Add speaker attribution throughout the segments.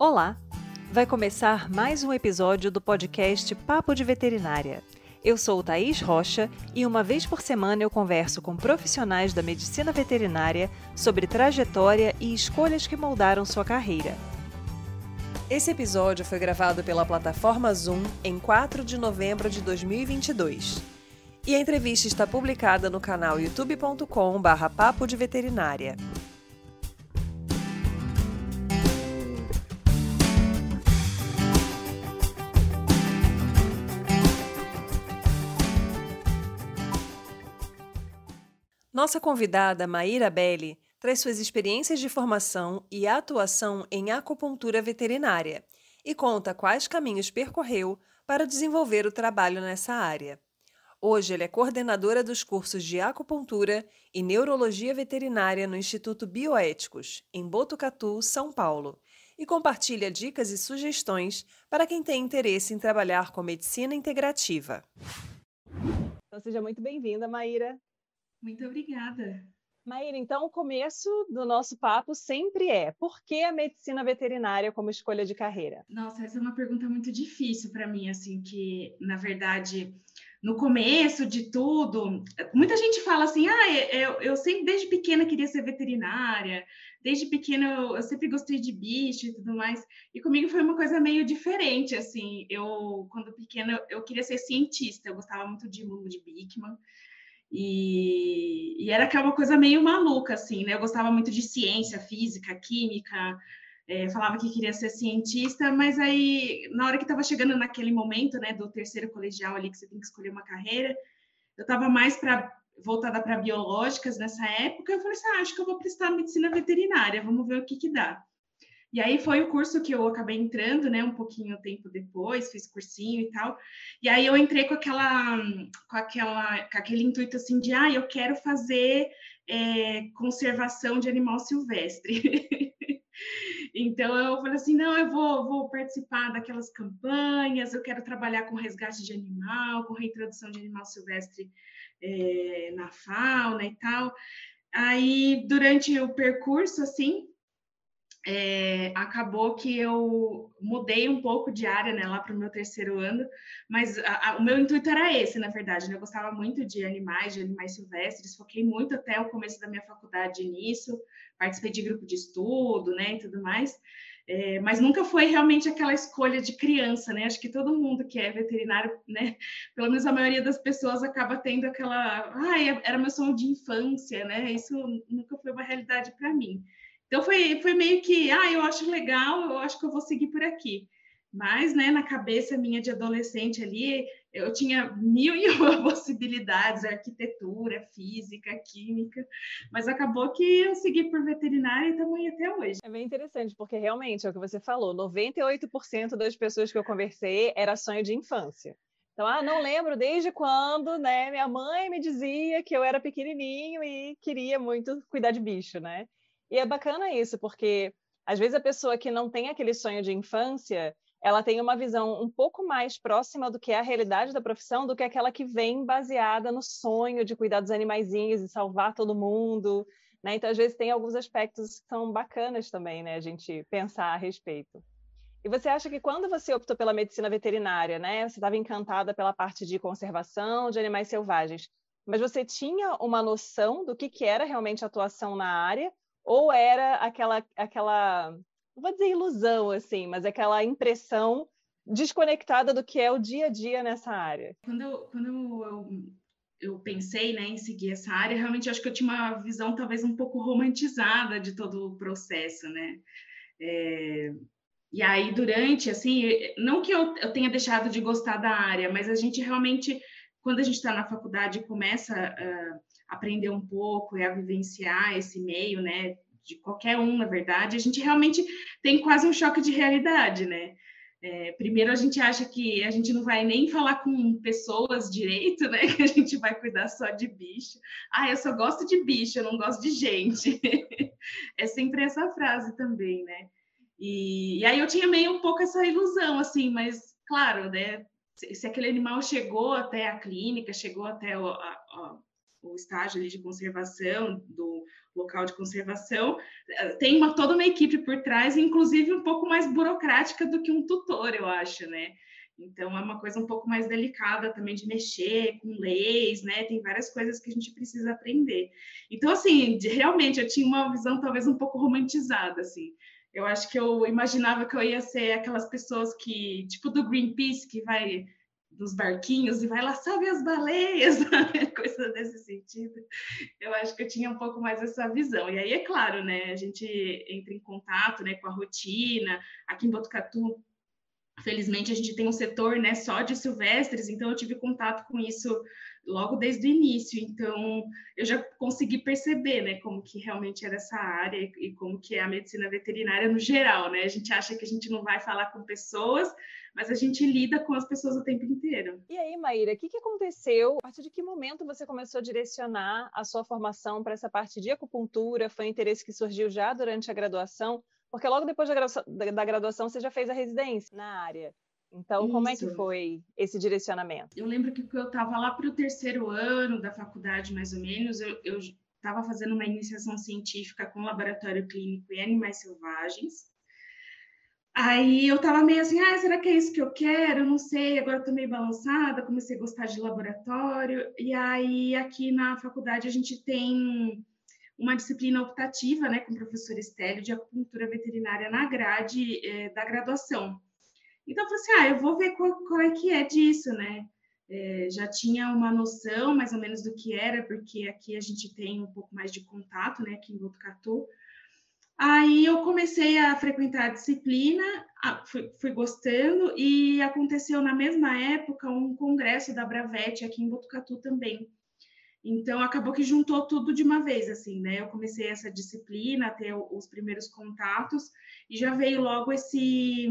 Speaker 1: Olá! Vai começar mais um episódio do podcast Papo de Veterinária. Eu sou Thaís Rocha e uma vez por semana eu converso com profissionais da medicina veterinária sobre trajetória e escolhas que moldaram sua carreira. Esse episódio foi gravado pela plataforma Zoom em 4 de novembro de 2022. E a entrevista está publicada no canal youtube.com/papo de veterinária. Nossa convidada, Maíra Belli, traz suas experiências de formação e atuação em acupuntura veterinária e conta quais caminhos percorreu para desenvolver o trabalho nessa área. Hoje, ela é coordenadora dos cursos de acupuntura e neurologia veterinária no Instituto Bioéticos, em Botucatu, São Paulo, e compartilha dicas e sugestões para quem tem interesse em trabalhar com medicina integrativa. Então, seja muito bem-vinda, Maíra.
Speaker 2: Muito obrigada.
Speaker 1: Maíra, então o começo do nosso papo sempre é: por que a medicina veterinária como escolha de carreira?
Speaker 2: Nossa, essa é uma pergunta muito difícil para mim, assim, que na verdade no começo de tudo, muita gente fala assim: ah, eu, eu sempre desde pequena queria ser veterinária, desde pequena eu, eu, sempre gostei de bicho e tudo mais. E comigo foi uma coisa meio diferente, assim. Eu, quando pequena, eu queria ser cientista, eu gostava muito de mundo de Bickman. E, e, era aquela coisa meio maluca, assim, né? Eu gostava muito de ciência, física, química, é, falava que queria ser cientista, mas aí, na hora que estava chegando naquele momento, né, do terceiro colegial ali, que você tem que escolher uma carreira, eu estava mais para voltada para biológicas nessa época, eu falei assim, ah, acho que eu vou prestar medicina veterinária, vamos ver o que que dá. E aí foi o curso que eu acabei entrando, né, um pouquinho tempo depois, fiz cursinho e tal. E aí eu entrei com aquela, com aquela, com aquele intuito assim de, ah, eu quero fazer é, conservação de animal silvestre. então eu falei assim, não, eu vou, vou participar daquelas campanhas, eu quero trabalhar com resgate de animal, com reintrodução de animal silvestre é, na fauna e tal. Aí durante o percurso, assim, é, acabou que eu mudei um pouco de área né, lá para o meu terceiro ano, mas a, a, o meu intuito era esse, na verdade. Né? Eu gostava muito de animais, de animais silvestres, foquei muito até o começo da minha faculdade nisso, participei de grupo de estudo né, e tudo mais. É, mas nunca foi realmente aquela escolha de criança, né? Acho que todo mundo que é veterinário, né? Pelo menos a maioria das pessoas acaba tendo aquela, ai, ah, era meu sonho de infância, né? Isso nunca foi uma realidade para mim. Então foi, foi meio que, ah, eu acho legal, eu acho que eu vou seguir por aqui. Mas, né, na cabeça minha de adolescente ali, eu tinha mil e uma possibilidades, arquitetura, física, química, mas acabou que eu segui por veterinária e aí até hoje.
Speaker 1: É bem interessante, porque realmente é o que você falou, 98% das pessoas que eu conversei era sonho de infância. Então, ah, não lembro desde quando, né, minha mãe me dizia que eu era pequenininho e queria muito cuidar de bicho, né? E é bacana isso, porque às vezes a pessoa que não tem aquele sonho de infância, ela tem uma visão um pouco mais próxima do que é a realidade da profissão do que aquela que vem baseada no sonho de cuidar dos animaizinhos e salvar todo mundo, né? Então, às vezes, tem alguns aspectos que são bacanas também, né? A gente pensar a respeito. E você acha que quando você optou pela medicina veterinária, né? Você estava encantada pela parte de conservação de animais selvagens, mas você tinha uma noção do que, que era realmente atuação na área? Ou era aquela, aquela, não vou dizer ilusão, assim, mas aquela impressão desconectada do que é o dia a dia nessa área?
Speaker 2: Quando eu, quando eu, eu pensei né, em seguir essa área, realmente acho que eu tinha uma visão talvez um pouco romantizada de todo o processo, né? É, e aí, durante, assim, não que eu, eu tenha deixado de gostar da área, mas a gente realmente, quando a gente está na faculdade, começa a aprender um pouco e a vivenciar esse meio, né? De qualquer um, na verdade, a gente realmente tem quase um choque de realidade, né? É, primeiro a gente acha que a gente não vai nem falar com pessoas direito, né? Que a gente vai cuidar só de bicho. Ah, eu só gosto de bicho, eu não gosto de gente. é sempre essa frase também, né? E, e, aí eu tinha meio um pouco essa ilusão, assim, mas claro, né? Se, se aquele animal chegou até a clínica, chegou até o, a, o estágio de conservação, do local de conservação, eh, tem uma, toda uma equipe por trás, inclusive um pouco mais burocrática do que um tutor, eu acho, né? Então, é uma coisa um pouco mais delicada também de mexer com leis, né? Tem várias coisas que a gente precisa aprender. Então, assim, de, realmente, eu tinha uma visão talvez um pouco romantizada, assim. Eu acho que eu imaginava que eu ia ser aquelas pessoas que, tipo do Greenpeace, que vai dos barquinhos e vai lá, sabe as baleias, coisa desse sentido. Eu acho que eu tinha um pouco mais essa visão. E aí, é claro, né, a gente entra em contato né, com a rotina. Aqui em Botucatu, felizmente, a gente tem um setor né, só de silvestres, então eu tive contato com isso logo desde o início. Então, eu já consegui perceber né, como que realmente era essa área e como que é a medicina veterinária no geral. Né? A gente acha que a gente não vai falar com pessoas, mas a gente lida com as pessoas o tempo inteiro.
Speaker 1: E aí, Maíra, o que, que aconteceu? A partir de que momento você começou a direcionar a sua formação para essa parte de acupuntura? Foi um interesse que surgiu já durante a graduação? Porque logo depois da graduação, da graduação você já fez a residência na área. Então, Isso. como é que foi esse direcionamento?
Speaker 2: Eu lembro que eu estava lá para o terceiro ano da faculdade, mais ou menos, eu estava fazendo uma iniciação científica com laboratório clínico e animais selvagens. Aí eu tava meio assim, ah, será que é isso que eu quero? Eu não sei, agora eu tô meio balançada, comecei a gostar de laboratório. E aí aqui na faculdade a gente tem uma disciplina optativa, né, com o professor Estélio, de acupuntura veterinária na grade é, da graduação. Então eu falei assim, ah, eu vou ver qual, qual é que é disso, né? É, já tinha uma noção mais ou menos do que era, porque aqui a gente tem um pouco mais de contato, né, aqui em Botucatu. Aí eu comecei a frequentar a disciplina, fui, fui, gostando, e aconteceu na mesma época um congresso da Bravete aqui em Botucatu também. Então acabou que juntou tudo de uma vez, assim, né? Eu comecei essa disciplina, ter os primeiros contatos, e já veio logo esse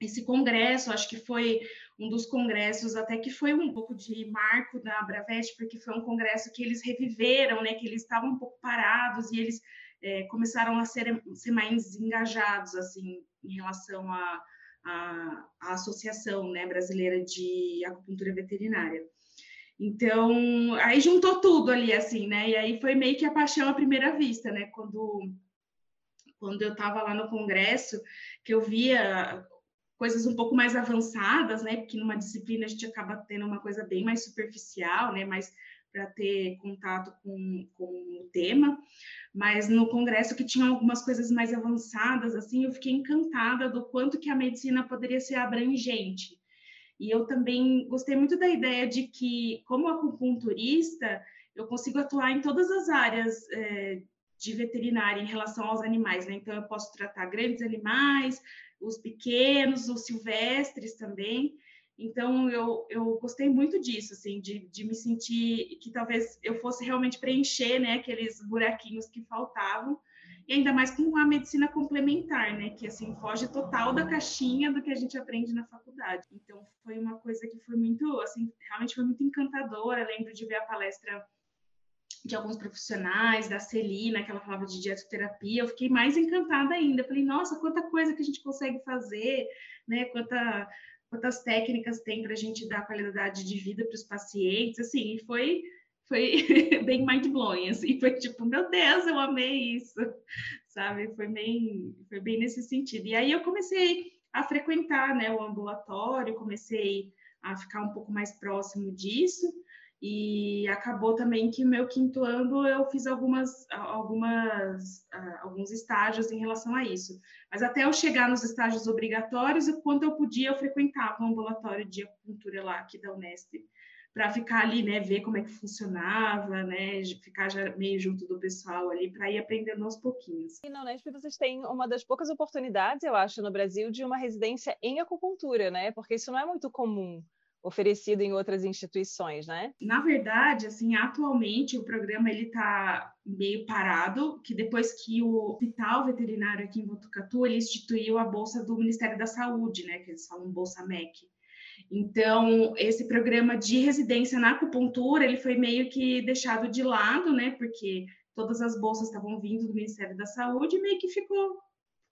Speaker 2: esse congresso, acho que foi um dos congressos até que foi um pouco de marco da Bravete, porque foi um congresso que eles reviveram, né? Que eles estavam um pouco parados e eles é, começaram a ser, ser, mais engajados assim em relação à a, a, a, Associação né, Brasileira de Acupuntura Veterinária. Então, aí juntou tudo ali, assim, né? E aí foi meio que a paixão à primeira vista, né? Quando, quando eu estava lá no congresso, que eu via coisas um pouco mais avançadas, né? Porque numa disciplina a gente acaba tendo uma coisa bem mais superficial, né? Mais para ter contato com, com o tema, mas no congresso que tinha algumas coisas mais avançadas, assim, eu fiquei encantada do quanto que a medicina poderia ser abrangente. E eu também gostei muito da ideia de que, como acupunturista, eu consigo atuar em todas as áreas é, de veterinária em relação aos animais, né? Então, eu posso tratar grandes animais, os pequenos, os silvestres também. Então, eu, eu gostei muito disso, assim, de, de me sentir que talvez eu fosse realmente preencher, né, aqueles buraquinhos que faltavam, e ainda mais com a medicina complementar, né, que, assim, foge total da caixinha do que a gente aprende na faculdade. Então, foi uma coisa que foi muito, assim, realmente foi muito encantadora. Lembro de ver a palestra de alguns profissionais, da Celina, que ela falava de dietoterapia, eu fiquei mais encantada ainda. Falei, nossa, quanta coisa que a gente consegue fazer, né? Quanta quantas técnicas tem para a gente dar qualidade de vida para os pacientes, assim, foi foi bem mind blowing, assim, foi tipo, meu Deus, eu amei isso, sabe? Foi bem, foi bem nesse sentido. E aí eu comecei a frequentar, né, o ambulatório, comecei a ficar um pouco mais próximo disso. E acabou também que meu quinto ano eu fiz algumas, algumas, uh, alguns estágios em relação a isso. Mas até eu chegar nos estágios obrigatórios, quando eu podia, eu frequentava o ambulatório de acupuntura lá aqui da Unesp, para ficar ali, né, ver como é que funcionava, né, ficar já meio junto do pessoal ali, para ir aprendendo aos pouquinhos.
Speaker 1: E na Unesp vocês têm uma das poucas oportunidades, eu acho, no Brasil, de uma residência em acupuntura, né, porque isso não é muito comum oferecido em outras instituições, né?
Speaker 2: Na verdade, assim, atualmente o programa ele está meio parado, que depois que o hospital veterinário aqui em Botucatu ele instituiu a bolsa do Ministério da Saúde, né, que eles falam bolsa MEC. Então, esse programa de residência na acupuntura, ele foi meio que deixado de lado, né, porque todas as bolsas estavam vindo do Ministério da Saúde e meio que ficou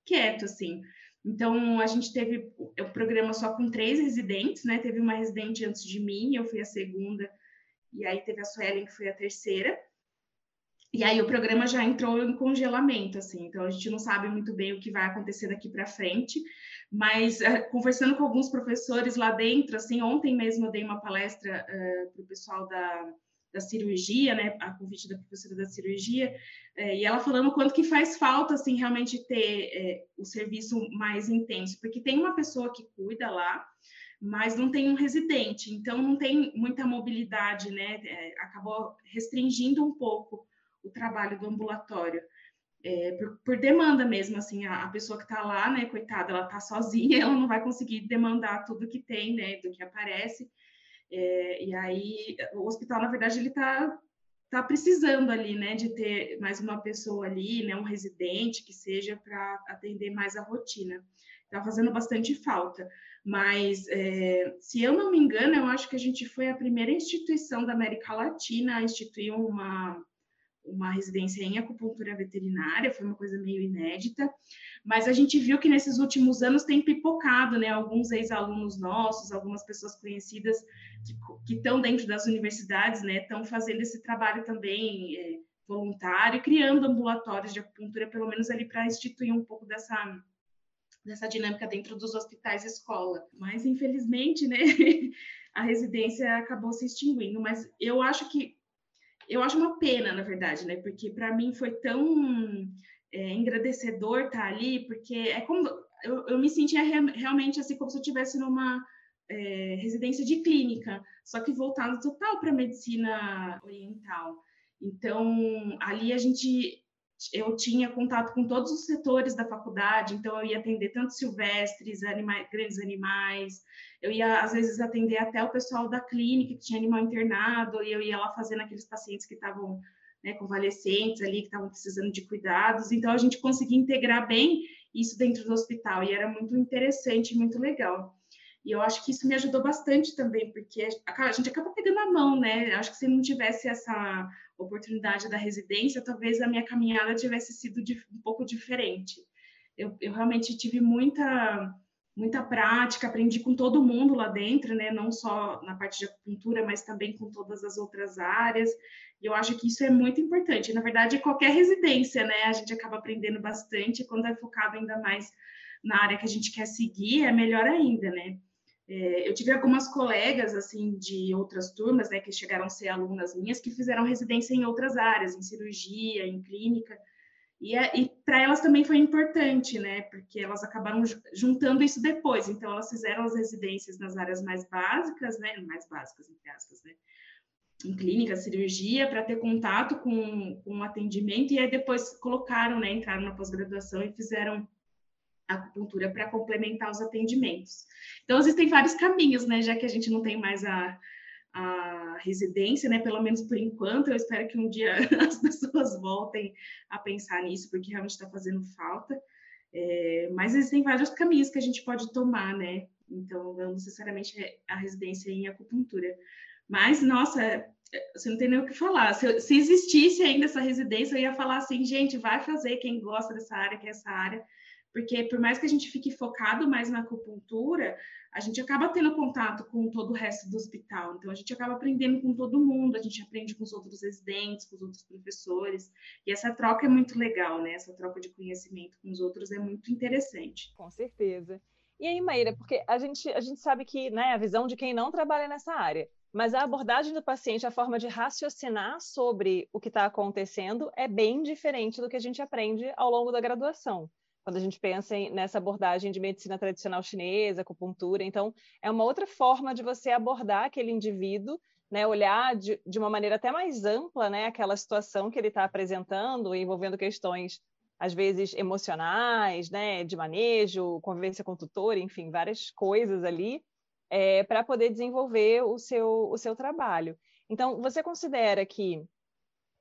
Speaker 2: quieto, assim. Então, a gente teve o programa só com três residentes, né? Teve uma residente antes de mim, eu fui a segunda, e aí teve a Suelen, que foi a terceira. E aí o programa já entrou em congelamento, assim, então a gente não sabe muito bem o que vai acontecer daqui para frente, mas uh, conversando com alguns professores lá dentro, assim, ontem mesmo eu dei uma palestra uh, para o pessoal da, da cirurgia, né, a convite da professora da cirurgia, uh, e ela falando o quanto que faz falta, assim, realmente ter o serviço mais intenso, porque tem uma pessoa que cuida lá, mas não tem um residente, então não tem muita mobilidade, né, acabou restringindo um pouco o trabalho do ambulatório. É, por, por, demanda mesmo, assim, a, a pessoa que está lá, né, coitada, ela está sozinha, ela não vai conseguir demandar tudo que tem, né, do que aparece, é, e aí o hospital, na verdade, ele está tá precisando ali, né, de ter mais uma pessoa ali, né, um residente que seja para atender mais a rotina. Está fazendo bastante falta. Mas, é, se eu não me engano, eu acho que a gente foi a primeira instituição da América Latina a instituir uma, uma residência em acupuntura veterinária, foi uma coisa meio inédita, mas a gente viu que nesses últimos anos tem pipocado, né? Alguns ex-alunos nossos, algumas pessoas conhecidas que estão dentro das universidades, né? Estão fazendo esse trabalho também é, voluntário, criando ambulatórios de acupuntura, pelo menos ali para instituir um pouco dessa dessa dinâmica dentro dos hospitais escola. Mas infelizmente, né? a residência acabou se extinguindo, mas eu acho que eu acho uma pena, na verdade, né? Porque para mim foi tão é, estar tá ali, porque é como eu, eu me sentia re, realmente assim como se eu estivesse numa é, residência de clínica, só que voltado total para a medicina oriental. Então, ali a gente eu tinha contato com todos os setores da faculdade, então eu ia atender tanto silvestres, animais, grandes animais, eu ia às vezes atender até o pessoal da clínica que tinha animal internado, e eu ia lá fazendo aqueles pacientes que estavam né, convalescentes ali, que estavam precisando de cuidados, então a gente conseguia integrar bem isso dentro do hospital, e era muito interessante, muito legal. E eu acho que isso me ajudou bastante também, porque a gente acaba pegando a mão, né? Acho que se não tivesse essa oportunidade da residência, talvez a minha caminhada tivesse sido um pouco diferente. Eu, eu realmente tive muita muita prática, aprendi com todo mundo lá dentro, né? Não só na parte de acupuntura, mas também com todas as outras áreas. E eu acho que isso é muito importante. Na verdade, qualquer residência, né? A gente acaba aprendendo bastante. Quando é focado ainda mais na área que a gente quer seguir, é melhor ainda, né? É, eu tive algumas colegas, assim, de outras turmas, né, que chegaram a ser alunas minhas, que fizeram residência em outras áreas, em cirurgia, em clínica, e, é, e para elas também foi importante, né, porque elas acabaram juntando isso depois, então elas fizeram as residências nas áreas mais básicas, né, mais básicas, entre aspas, né, em clínica, cirurgia, para ter contato com, com o atendimento, e aí depois colocaram, né, entraram na pós-graduação e fizeram acupuntura para complementar os atendimentos. Então, existem vários caminhos, né? Já que a gente não tem mais a, a residência, né? Pelo menos por enquanto, eu espero que um dia as pessoas voltem a pensar nisso, porque realmente está fazendo falta. É, mas existem vários caminhos que a gente pode tomar, né? Então, não necessariamente a residência em acupuntura. Mas, nossa, você não tem nem o que falar. Se, se existisse ainda essa residência, eu ia falar assim, gente, vai fazer quem gosta dessa área, que é essa área, porque por mais que a gente fique focado mais na acupuntura, a gente acaba tendo contato com todo o resto do hospital. Então, a gente acaba aprendendo com todo mundo, a gente aprende com os outros residentes, com os outros professores. E essa troca é muito legal, né? Essa troca de conhecimento com os outros é muito interessante.
Speaker 1: Com certeza. E aí, Maíra, porque a gente, a gente sabe que né, a visão de quem não trabalha nessa área, mas a abordagem do paciente, a forma de raciocinar sobre o que está acontecendo é bem diferente do que a gente aprende ao longo da graduação quando a gente pensa em, nessa abordagem de medicina tradicional chinesa, acupuntura. Então, é uma outra forma de você abordar aquele indivíduo, né, olhar de, de uma maneira até mais ampla né, aquela situação que ele está apresentando, envolvendo questões, às vezes, emocionais, né, de manejo, convivência com o tutor, enfim, várias coisas ali, é, para poder desenvolver o seu, o seu trabalho. Então, você considera que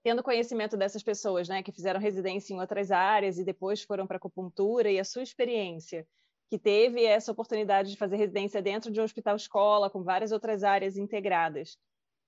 Speaker 1: tendo conhecimento dessas pessoas, né, que fizeram residência em outras áreas e depois foram para acupuntura e a sua experiência, que teve essa oportunidade de fazer residência dentro de um hospital escola com várias outras áreas integradas,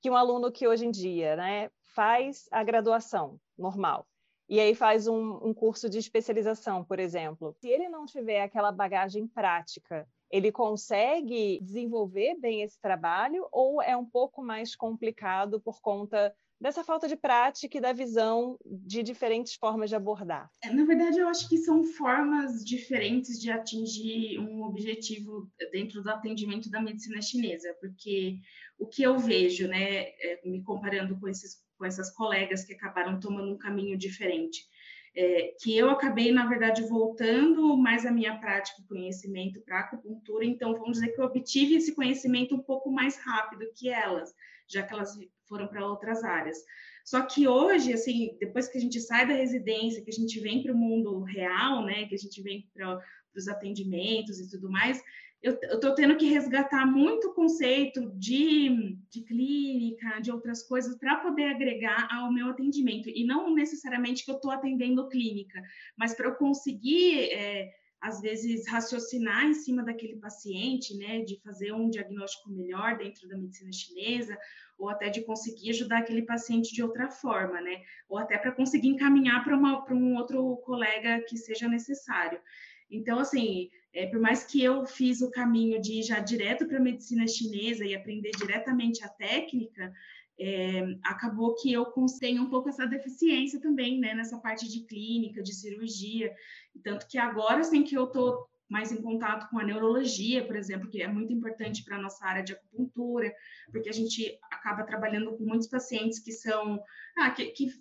Speaker 1: que um aluno que hoje em dia, né, faz a graduação normal e aí faz um, um curso de especialização, por exemplo. Se ele não tiver aquela bagagem prática, ele consegue desenvolver bem esse trabalho ou é um pouco mais complicado por conta dessa falta de prática e da visão de diferentes formas de abordar?
Speaker 2: É, na verdade, eu acho que são formas diferentes de atingir um objetivo dentro do atendimento da medicina chinesa, porque o que eu vejo, né, é, me comparando com, esses, com essas colegas que acabaram tomando um caminho diferente, é, que eu acabei, na verdade, voltando mais a minha prática e conhecimento para acupuntura, então vamos dizer que eu obtive esse conhecimento um pouco mais rápido que elas, já que elas foram para outras áreas. Só que hoje, assim, depois que a gente sai da residência, que a gente vem para o mundo real, né, que a gente vem para os atendimentos e tudo mais, eu estou tendo que resgatar muito conceito de, de clínica, de outras coisas, para poder agregar ao meu atendimento. E não necessariamente que eu estou atendendo clínica, mas para eu conseguir, é, às vezes, raciocinar em cima daquele paciente, né, de fazer um diagnóstico melhor dentro da medicina chinesa, ou até de conseguir ajudar aquele paciente de outra forma, né, ou até para conseguir encaminhar para um outro colega que seja necessário. Então, assim, é, por mais que eu fiz o caminho de ir já direto para a medicina chinesa e aprender diretamente a técnica, é, acabou que eu tenho um pouco essa deficiência também, né, nessa parte de clínica, de cirurgia, tanto que agora, assim, que eu estou mais em contato com a neurologia, por exemplo, que é muito importante para a nossa área de acupuntura, porque a gente acaba trabalhando com muitos pacientes que são, ah, que, que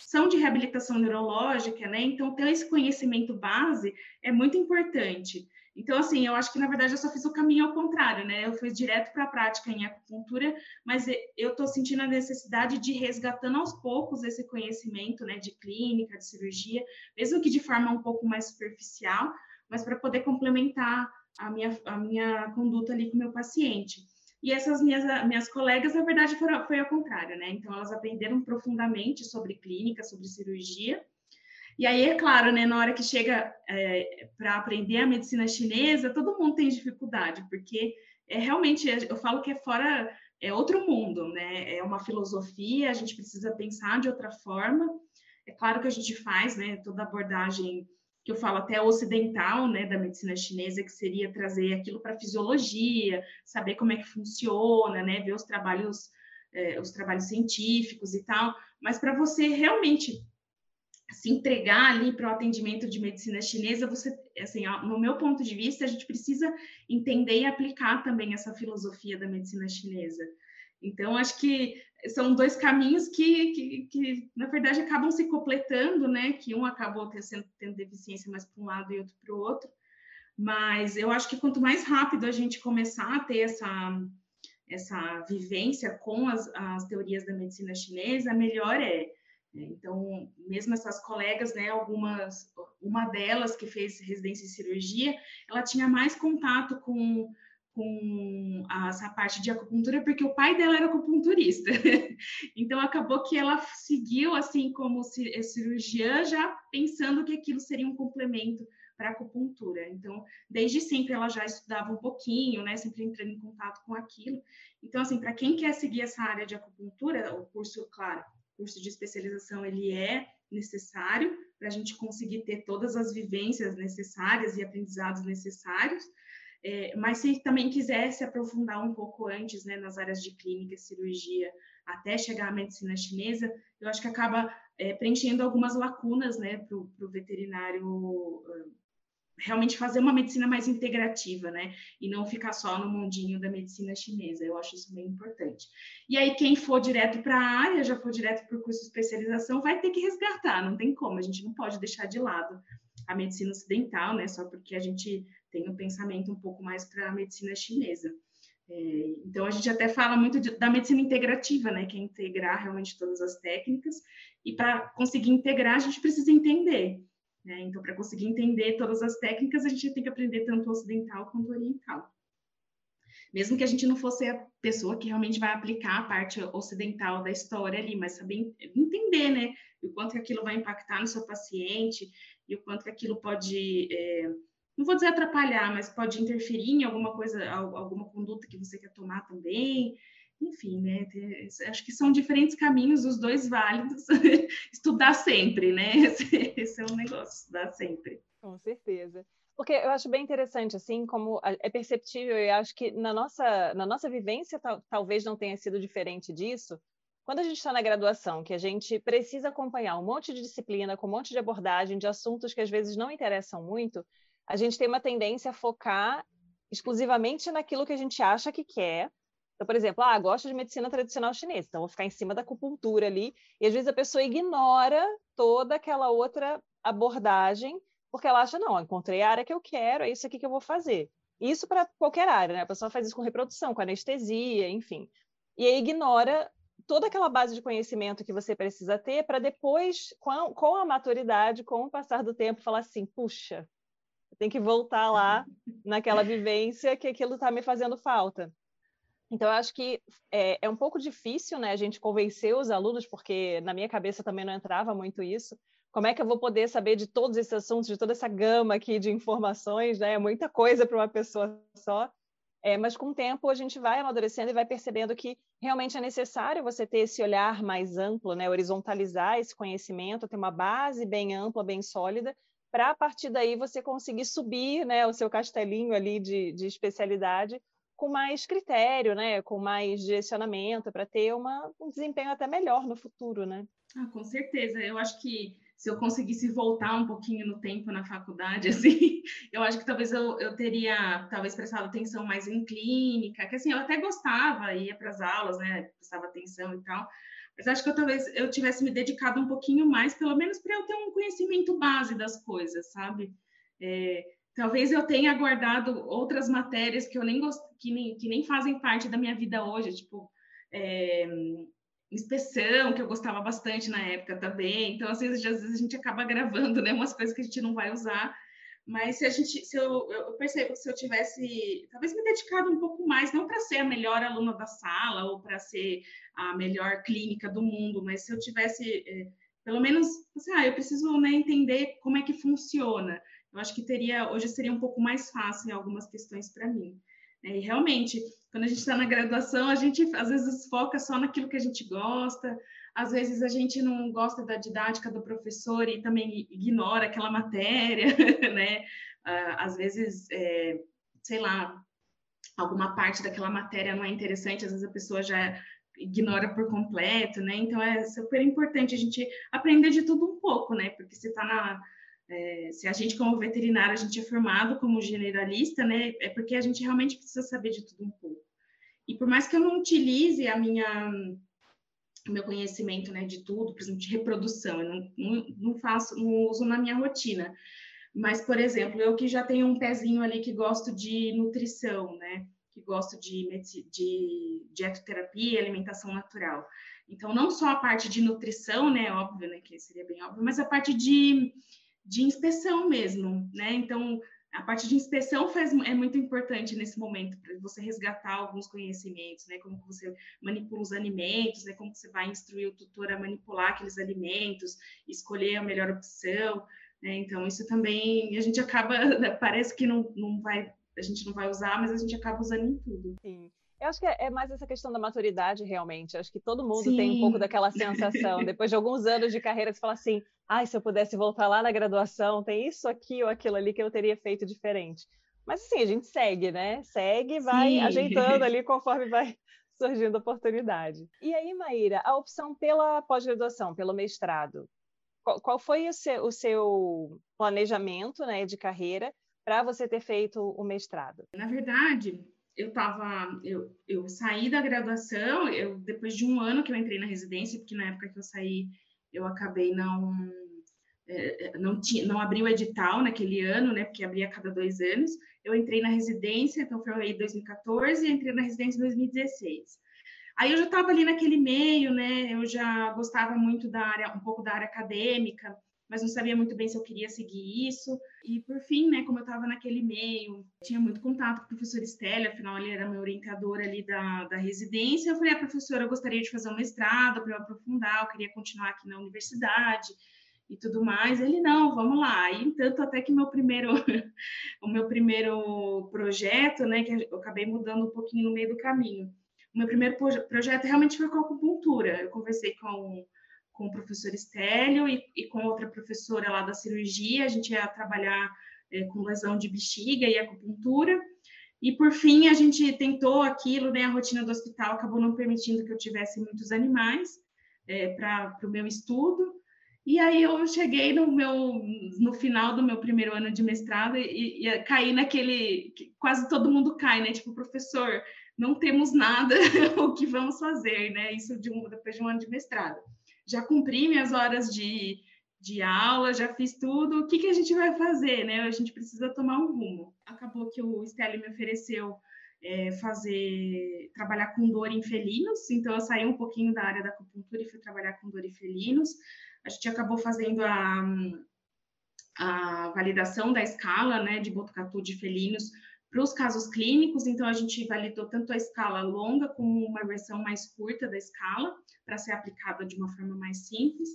Speaker 2: são de reabilitação neurológica, né? Então, ter esse conhecimento base é muito importante. Então, assim, eu acho que, na verdade, eu só fiz o caminho ao contrário, né? Eu fui direto para a prática em acupuntura, mas eu estou sentindo a necessidade de resgatando aos poucos esse conhecimento, né, de clínica, de cirurgia, mesmo que de forma um pouco mais superficial, mas para poder complementar a minha, a minha conduta ali com o meu paciente. E essas minhas, minhas colegas, na verdade, foram, foi ao contrário, né? Então, elas aprenderam profundamente sobre clínica, sobre cirurgia, e aí, é claro, né, na hora que chega é, para aprender a medicina chinesa, todo mundo tem dificuldade, porque é realmente, eu falo que é fora, é outro mundo, né? É uma filosofia, a gente precisa pensar de outra forma. É claro que a gente faz, né, toda abordagem que eu falo até ocidental, né, da medicina chinesa, que seria trazer aquilo para fisiologia, saber como é que funciona, né, ver os trabalhos, é, os trabalhos científicos e tal. Mas para você realmente se entregar ali para o atendimento de medicina chinesa, você, assim, no meu ponto de vista, a gente precisa entender e aplicar também essa filosofia da medicina chinesa. Então, acho que são dois caminhos que, que, que na verdade, acabam se completando, né? Que um acabou tendo, tendo deficiência mais para um lado e outro para o outro. Mas eu acho que quanto mais rápido a gente começar a ter essa, essa vivência com as, as teorias da medicina chinesa, melhor é. Né? Então, mesmo essas colegas, né, algumas, uma delas que fez residência em cirurgia, ela tinha mais contato com, com essa parte de acupuntura, porque o pai dela era acupunturista. então, acabou que ela seguiu, assim, como cirurgiã, já pensando que aquilo seria um complemento para acupuntura. Então, desde sempre ela já estudava um pouquinho, né, sempre entrando em contato com aquilo. Então, assim, para quem quer seguir essa área de acupuntura, o curso, claro, curso de especialização ele é necessário para a gente conseguir ter todas as vivências necessárias e aprendizados necessários. É, mas se também quiser se aprofundar um pouco antes, né, nas áreas de clínica, cirurgia, até chegar à medicina chinesa, eu acho que acaba é, preenchendo algumas lacunas, né, para o veterinário realmente fazer uma medicina mais integrativa, né? E não ficar só no mundinho da medicina chinesa. Eu acho isso bem importante. E aí, quem for direto para a área, já for direto para o curso de especialização, vai ter que resgatar, não tem como, a gente não pode deixar de lado a medicina ocidental, né? Só porque a gente tem um pensamento um pouco mais para a medicina chinesa. É, então, a gente até fala muito de, da medicina integrativa, né? Que é integrar realmente todas as técnicas. E para conseguir integrar, a gente precisa entender né? Então, para conseguir entender todas as técnicas, a gente tem que aprender tanto ocidental quanto oriental. Mesmo que a gente não fosse a pessoa que realmente vai aplicar a parte ocidental da história ali, mas saber entender, né? O quanto que aquilo vai impactar no seu paciente e o quanto que aquilo pode, é, não vou dizer atrapalhar, mas pode interferir em alguma coisa, alguma conduta que você quer tomar também. Enfim, né? Acho que são diferentes caminhos, os dois válidos. estudar sempre, né? Esse, esse, é um negócio, estudar sempre.
Speaker 1: Com certeza. Porque eu acho bem interessante, assim, como é perceptível, e acho que na nossa, na nossa vivência tal, talvez não tenha sido diferente disso. Quando a gente está na graduação, que a gente precisa acompanhar um monte de disciplina, com um monte de abordagem de assuntos que às vezes não interessam muito, a gente tem uma tendência a focar exclusivamente naquilo que a gente acha que quer, então, por exemplo, ah, gosto de medicina tradicional chinesa, então vou ficar em cima da acupuntura ali, e às vezes a pessoa ignora toda aquela outra abordagem, porque ela acha, não, encontrei a área que eu quero, é isso aqui que eu vou fazer. Isso para qualquer área, né? A pessoa faz isso com reprodução, com anestesia, enfim. E aí ignora toda aquela base de conhecimento que você precisa ter para depois, com a, com a maturidade, com o passar do tempo, falar assim, puxa, tem que voltar lá naquela vivência que aquilo está me fazendo falta. Então, eu acho que é, é, um pouco difícil né, a gente convencer os alunos, porque na minha cabeça também não entrava muito isso. Como é que eu vou poder saber de todos esses assuntos, de toda essa gama aqui de informações? Né? É muita coisa para uma pessoa só. É, mas com o tempo a gente vai amadurecendo e vai percebendo que realmente é necessário você ter esse olhar mais amplo, né? horizontalizar esse conhecimento, ter uma base bem ampla, bem sólida, para a partir daí você conseguir subir né, o seu castelinho ali de, de especialidade com mais critério, né, com mais direcionamento, para ter uma, um desempenho até melhor no futuro, né?
Speaker 2: Ah, com certeza. Eu acho que se eu conseguisse voltar um pouquinho no tempo na faculdade, assim, eu acho que talvez eu, eu teria, talvez, prestado atenção mais em clínica, que assim, eu até gostava, ia para as aulas, né, prestava atenção e tal, mas acho que eu talvez eu tivesse me dedicado um pouquinho mais, pelo menos para eu ter um conhecimento base das coisas, sabe? É, talvez eu tenha guardado outras matérias que eu nem gost... que, nem, que nem fazem parte da minha vida hoje, tipo é, inspeção, que eu gostava bastante na época também. Então, às vezes, às vezes a gente acaba gravando, né, umas coisas que a gente não vai usar. Mas se a gente, se eu, eu percebo que se eu tivesse, talvez me dedicado um pouco mais, não para ser a melhor aluna da sala ou para ser a melhor clínica do mundo, mas se eu tivesse, é, pelo menos, assim, ah, eu preciso né, entender como é que funciona. Eu acho que teria, hoje seria um pouco mais fácil em algumas questões para mim. Né? E realmente, quando a gente está na graduação, a gente às vezes foca só naquilo que a gente gosta, às vezes a gente não gosta da didática do professor e também ignora aquela matéria, né? Ah, às vezes, é, sei lá, alguma parte daquela matéria não é interessante, às vezes a pessoa já ignora por completo, né? Então é super importante a gente aprender de tudo um pouco, né? Porque você está na é, se a gente, como veterinário, a gente é formado como generalista, né, é porque a gente realmente precisa saber de tudo um pouco. E por mais que eu não utilize a minha meu conhecimento, né, de tudo, por exemplo, de reprodução, eu não, não, não faço, não uso na minha rotina. Mas, por exemplo, eu que já tenho um pezinho ali que gosto de nutrição, né, que gosto de, de dietoterapia, alimentação natural. Então, não só a parte de nutrição, né, óbvio, né, que seria bem óbvio, mas a parte de de inspeção mesmo, né? Então, a parte de inspeção faz, é muito importante nesse momento para você resgatar alguns conhecimentos, né? Como você manipula os alimentos, né? Como você vai instruir o tutor a manipular aqueles alimentos, escolher a melhor opção, né? Então isso também a gente acaba parece que não, não vai a gente não vai usar, mas a gente acaba usando em tudo.
Speaker 1: Sim. Eu acho que é, é mais essa questão da maturidade, realmente. Eu acho que todo mundo Sim. tem um pouco daquela sensação. Depois de alguns anos de carreira, você fala assim: ai, se eu pudesse voltar lá na graduação, tem isso aqui ou aquilo ali que eu teria feito diferente. Mas assim, a gente segue, né? Segue e vai Sim. ajeitando ali conforme vai surgindo a oportunidade. E aí, Maíra, a opção pela pós-graduação, pelo mestrado, qual, qual foi o seu, o seu, planejamento né, de carreira para você ter feito o mestrado?
Speaker 2: Na verdade, eu tava, eu, eu saí da graduação, eu depois de um ano que eu entrei na residência, porque na época que eu saí, eu acabei não é, é não tinha, não abri o edital naquele ano, né, porque abria a cada dois anos. Eu entrei na residência, então foi aí 2014 e entrei na residência em 2016. Aí eu já estava ali naquele meio, né, eu já gostava muito da área, um pouco da área acadêmica, mas não sabia muito bem se eu queria seguir isso. E por fim, né, como eu estava naquele meio, tinha muito contato com o professor Estélio, afinal ele era meu orientador ali da, da residência. Eu falei, ah, professora, eu gostaria de fazer um mestrado para eu aprofundar, eu queria continuar aqui na universidade e tudo mais. Ele, não, vamos lá. E tanto até que meu primeiro, o meu primeiro projeto, né, que eu acabei mudando um pouquinho no meio do caminho. o meu primeiro projeto realmente foi com acupuntura. Eu conversei com, com o professor Estélio e, e com outra professora lá da cirurgia. A gente ia trabalhar é, com lesão de bexiga e acupuntura. E por fim, a gente tentou aquilo, né? A rotina do hospital acabou não permitindo que eu tivesse muitos animais é, para o meu estudo. E aí eu cheguei no meu no final do meu primeiro ano de mestrado e, e caí naquele quase todo mundo cai, né? Tipo, professor, não temos nada, o que vamos fazer, né? Isso de um, depois de um ano de mestrado. Já cumpri minhas horas de, de aula, já fiz tudo, o que, que a gente vai fazer, né? A gente precisa tomar um rumo. Acabou que o Stelle me ofereceu é, fazer, trabalhar com dor em felinos, então eu saí um pouquinho da área da acupuntura e fui trabalhar com dor em felinos. A gente acabou fazendo a, a validação da escala, né, de Botucatu de felinos para os casos clínicos, então a gente validou tanto a escala longa como uma versão mais curta da escala, para ser aplicada de uma forma mais simples.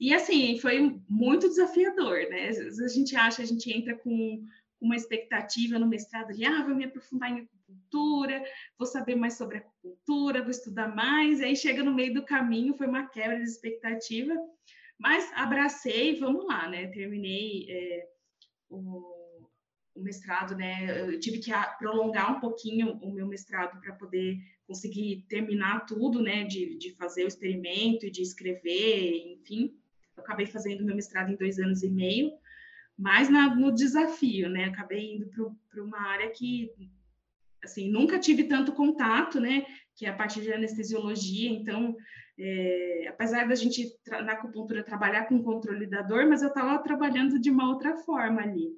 Speaker 2: E assim, foi muito desafiador, né? A gente acha, a gente entra com uma expectativa no mestrado ali, ah, vou me aprofundar em acupuntura, vou saber mais sobre acupuntura, vou estudar mais, e aí chega no meio do caminho, foi uma quebra de expectativa, mas abracei, vamos lá, né? Terminei é, o o mestrado, né? Eu tive que prolongar um pouquinho o meu mestrado para poder conseguir terminar tudo, né? De, de fazer o experimento e de escrever, enfim. Eu acabei fazendo meu mestrado em dois anos e meio, mas na, no desafio, né? Acabei indo para uma área que, assim, nunca tive tanto contato, né? Que é a parte de anestesiologia, então é, apesar da gente na acupuntura trabalhar com controle da dor, mas eu estava trabalhando de uma outra forma ali.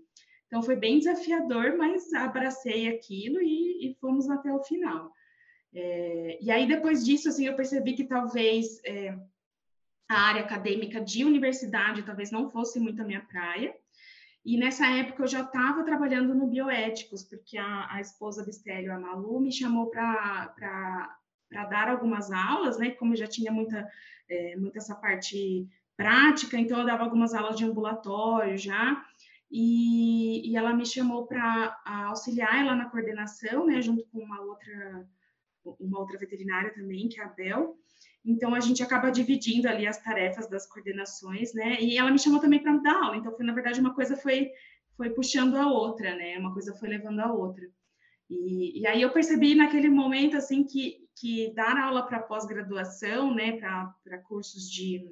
Speaker 2: Então foi bem desafiador, mas abracei aquilo e, e fomos até o final. É, e aí depois disso, assim, eu percebi que talvez é, a área acadêmica de universidade talvez não fosse muito a minha praia. E nessa época eu já estava trabalhando no bioéticos, porque a, a esposa do Estélio, a Malu, me chamou para dar algumas aulas, né? Como eu já tinha muita, é, muita essa parte prática, então eu dava algumas aulas de ambulatório já. E, e ela me chamou para auxiliar ela na coordenação, né, junto com uma outra, uma outra veterinária também, que é a Bel. Então, a gente acaba dividindo ali as tarefas das coordenações, né? E ela me chamou também para dar aula. Então, foi, na verdade, uma coisa foi, foi puxando a outra, né? Uma coisa foi levando a outra. E, e aí eu percebi naquele momento, assim, que, que dar aula para pós-graduação, né? Para cursos de,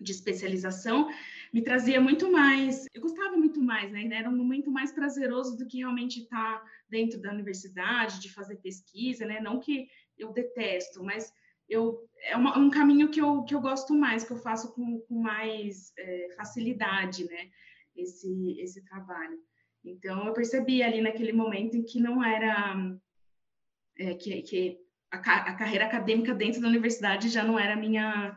Speaker 2: de especialização, me trazia muito mais, eu gostava muito mais, né? Era um momento mais prazeroso do que realmente estar tá dentro da universidade, de fazer pesquisa, né? Não que eu detesto, mas eu, é uma, um caminho que eu, que eu gosto mais, que eu faço com, com mais é, facilidade, né? Esse, esse trabalho. Então, eu percebi ali naquele momento em que não era. É, que, que a, a, carreira acadêmica dentro da universidade já não era minha,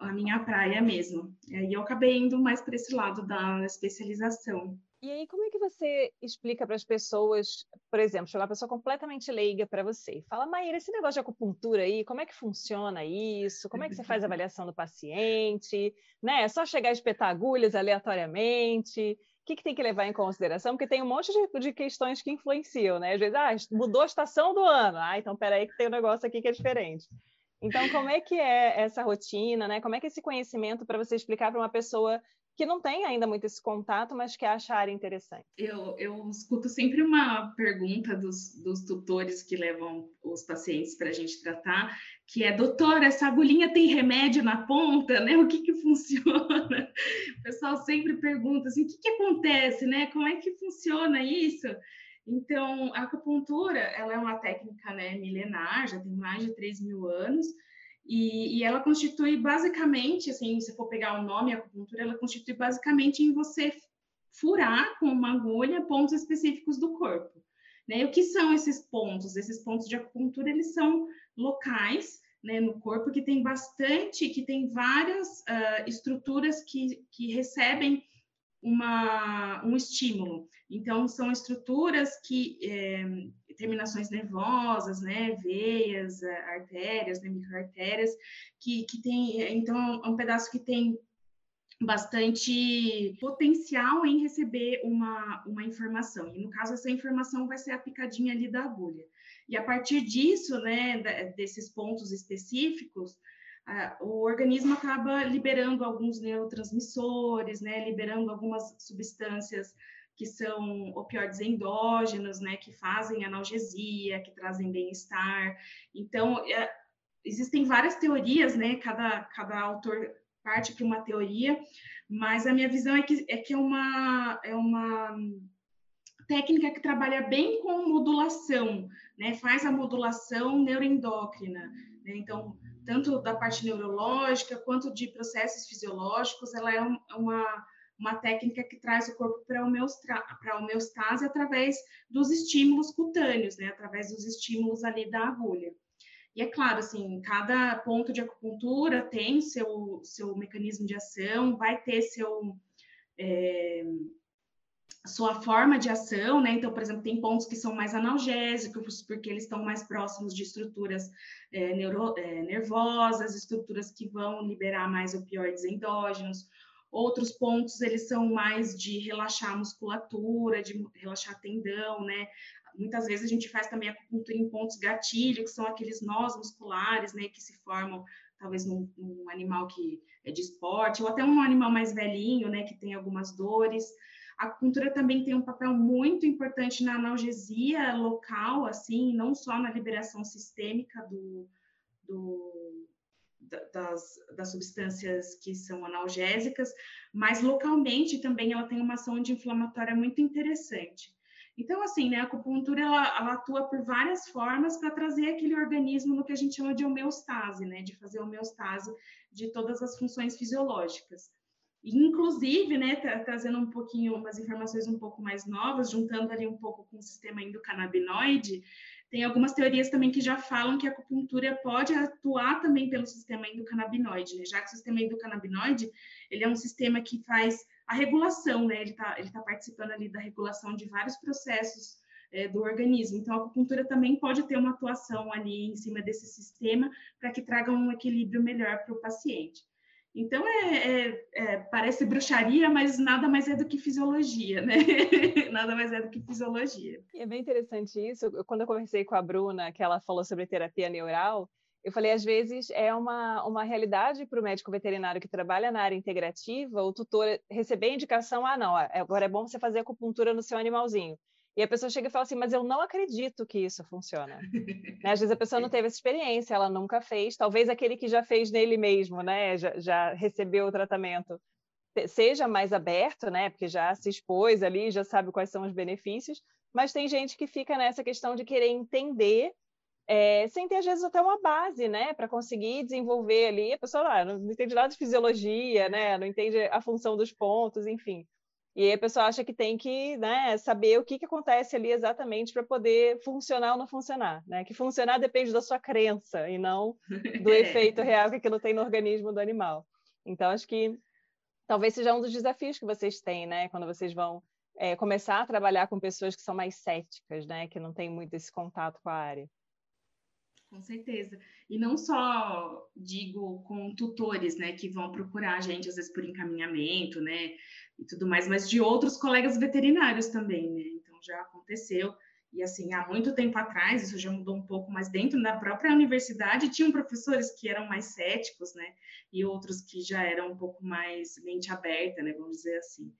Speaker 2: a minha praia mesmo. E eu acabei indo mais para esse lado da especialização.
Speaker 1: E aí, como é que você explica para as pessoas, por exemplo, chegar uma pessoa completamente leiga para você e fala, Maíra, esse negócio de acupuntura aí, como é que funciona isso? Como é que você faz a avaliação do paciente? Né? É só chegar a espetar agulhas aleatoriamente? O que, que tem que levar em consideração? Porque tem um monte de, de questões que influenciam, né? Às vezes, ah, mudou a estação do ano. Ah, então peraí que tem um negócio aqui que é diferente. Então, como é que é essa rotina, né? Como é que é esse conhecimento para você explicar para uma pessoa que não tem ainda muito esse contato, mas que acha a área interessante?
Speaker 2: Eu, eu escuto sempre uma pergunta dos, dos tutores que levam os pacientes para a gente tratar, que é, doutora, essa agulhinha tem remédio na ponta, né? O que que funciona? O pessoal sempre pergunta assim, o que que acontece, né? Como é que funciona isso? Então, a acupuntura, ela é uma técnica né, milenar, já tem mais de 3 mil anos, e, e, ela constitui basicamente, assim, se for pegar o nome acupuntura, ela constitui basicamente em você furar com uma agulha pontos específicos do corpo. Né? E o que são esses pontos? Esses pontos de acupuntura, eles são locais né, no corpo que tem bastante, que tem várias uh, estruturas que, que recebem uma, um estímulo. Então, são estruturas que, é, terminações nervosas, né, veias, artérias, né, microartérias, que, que tem, então, é um pedaço que tem bastante potencial em receber uma, uma informação. E no caso, essa informação vai ser a picadinha ali da agulha. E a partir disso, né, desses pontos específicos, o organismo acaba liberando alguns neurotransmissores, né, liberando algumas substâncias que são opioides endógenos, né, que fazem analgesia, que trazem bem-estar. Então, é, existem várias teorias, né, cada, cada autor parte para uma teoria, mas a minha visão é que é, que é uma, é uma técnica que trabalha bem com modulação, né, faz a modulação neuroendócrina, né, então, tanto da parte neurológica quanto de processos fisiológicos, ela é uma, uma técnica que traz o corpo para a homeostase através dos estímulos cutâneos, né, através dos estímulos ali da agulha. E é claro, assim, cada ponto de acupuntura tem seu, seu mecanismo de ação, vai ter seu, é, sua forma de ação, né? Então, por exemplo, tem pontos que são mais analgésicos, porque eles estão mais próximos de estruturas é, neuro, é, nervosas, estruturas que vão liberar mais opioides endógenos. Outros pontos, eles são mais de relaxar a musculatura, de relaxar tendão, né? Muitas vezes a gente faz também acupuntura em pontos gatilho, que são aqueles nós musculares, né, que se formam talvez num, num, animal que é de esporte, ou até um animal mais velhinho, né, que tem algumas dores. A acupuntura também tem um papel muito importante na analgesia local, assim, não só na liberação sistêmica do, do das, das substâncias que são analgésicas, mas localmente também ela tem uma ação anti-inflamatória muito interessante. Então, assim, né, a acupuntura ela, ela atua por várias formas para trazer aquele organismo no que a gente chama de homeostase, né, de fazer homeostase de todas as funções fisiológicas. Inclusive, né, trazendo um pouquinho, umas informações um pouco mais novas, juntando ali um pouco com o sistema endocannabinoide, tem algumas teorias também que já falam que a acupuntura pode atuar também pelo sistema endocannabinoide, né? já que o sistema endocannabinoide ele é um sistema que faz a regulação, né? Ele está ele tá participando ali da regulação de vários processos é, do organismo. Então, a acupuntura também pode ter uma atuação ali em cima desse sistema para que traga um equilíbrio melhor para o paciente. Então, é, é, é, parece bruxaria, mas nada mais é do que fisiologia, né? nada mais é do que fisiologia.
Speaker 1: E é bem interessante isso. Quando eu conversei com a Bruna, que ela falou sobre terapia neural, eu falei, às vezes é uma, uma realidade para o médico veterinário que trabalha na área integrativa, o tutor receber indicação, ah, não, agora é bom você fazer acupuntura no seu animalzinho. E a pessoa chega e fala assim, mas eu não acredito que isso funciona. né? Às vezes a pessoa não teve essa experiência, ela nunca fez. Talvez aquele que já fez nele mesmo, né? já, já recebeu o tratamento, seja mais aberto, né? Porque já se expôs ali, já sabe quais são os benefícios. Mas tem gente que fica nessa questão de querer entender é, sem ter, às vezes, até uma base, né, para conseguir desenvolver ali. A pessoa ah, não, não entende nada de fisiologia, né, não entende a função dos pontos, enfim. E aí a pessoa acha que tem que né, saber o que, que acontece ali exatamente para poder funcionar ou não funcionar. Né? Que funcionar depende da sua crença e não do é. efeito real que aquilo tem no organismo do animal. Então, acho que talvez seja um dos desafios que vocês têm, né? Quando vocês vão é, começar a trabalhar com pessoas que são mais céticas, né? Que não têm muito esse contato com a área.
Speaker 2: Com certeza. E não só, digo, com tutores, né, que vão procurar a gente, às vezes, por encaminhamento, né, e tudo mais, mas de outros colegas veterinários também, né? Então, já aconteceu. E, assim, há muito tempo atrás, isso já mudou um pouco, mas dentro da própria universidade, tinham professores que eram mais céticos, né? E outros que já eram um pouco mais mente aberta, né? Vamos dizer assim.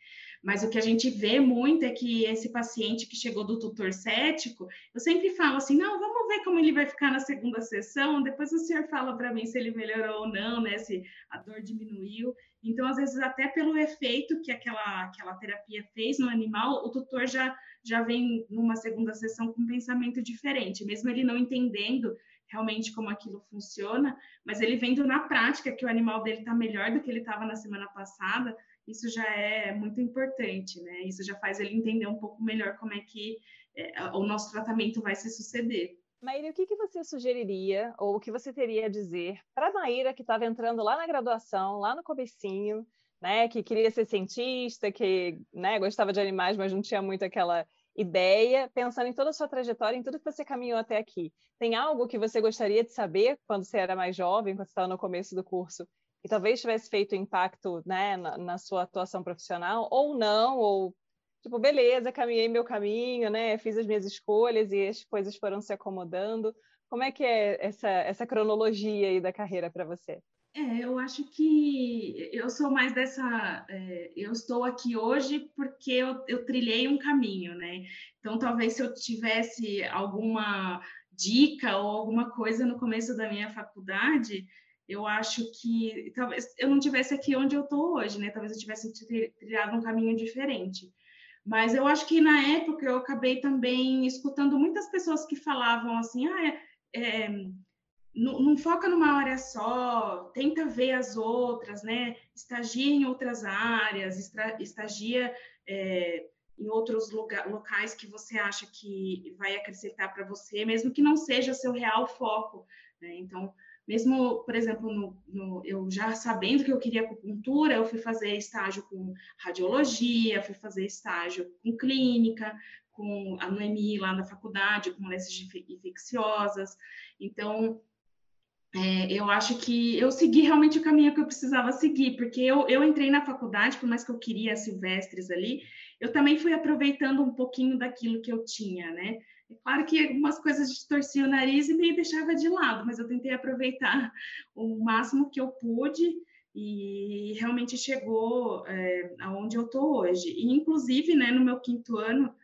Speaker 2: Mas o que a gente vê muito é que esse paciente que chegou do tutor cético, eu sempre falo assim: não, vamos ver como ele vai ficar na segunda sessão, depois o senhor fala para mim se ele melhorou ou não, né? Se a dor diminuiu. Então, às vezes, até pelo efeito que aquela, aquela terapia fez no animal, o tutor já, já vem numa segunda sessão com um pensamento diferente, mesmo ele não entendendo realmente como aquilo funciona, mas ele vendo na prática que o animal dele está melhor do que ele estava na semana passada, isso já é muito importante, né? Isso já faz ele entender um pouco melhor como é que é, o nosso tratamento vai se suceder.
Speaker 1: Maíra, o que, que você sugeriria ou o que você teria a dizer para a Maíra que estava entrando lá na graduação, lá no comecinho, né, que queria ser cientista, que né, gostava de animais, mas não tinha muito aquela ideia, pensando em toda a sua trajetória, em tudo que você caminhou até aqui. Tem algo que você gostaria de saber quando você era mais jovem, quando você estava no começo do curso, e talvez tivesse feito impacto né, na, na, sua atuação profissional, ou não, ou tipo, beleza, caminhei meu caminho, né, fiz as minhas escolhas e as coisas foram se acomodando. Como é que é essa, essa cronologia aí da carreira para você?
Speaker 2: É, eu acho que eu sou mais dessa. É, eu estou aqui hoje porque eu, eu trilhei um caminho, né? Então, talvez se eu tivesse alguma dica ou alguma coisa no começo da minha faculdade, eu acho que talvez eu não tivesse aqui onde eu estou hoje, né? Talvez eu tivesse trilhado um caminho diferente. Mas eu acho que na época eu acabei também escutando muitas pessoas que falavam assim, ah, é, é não, não, foca numa área só, tenta ver as outras, né? Estagia em outras áreas, estagia é, em outros lugar, locais que você acha que vai acrescentar para você, mesmo que não seja seu real foco. Né? Então, mesmo, por exemplo, no, no, eu já sabendo que eu queria acupuntura, eu fui fazer estágio com radiologia, fui fazer estágio com clínica, com a NOEMI lá na faculdade, com doenças infecciosas. Então, é, eu acho que eu segui realmente o caminho que eu precisava seguir, porque eu, eu entrei na faculdade, por mais que eu queria silvestres ali, eu também fui aproveitando um pouquinho daquilo que eu tinha, né? É claro que algumas coisas distorciam o nariz e me deixava de lado, mas eu tentei aproveitar o máximo que eu pude e realmente chegou é, aonde eu estou hoje. E, inclusive, né, no meu quinto ano,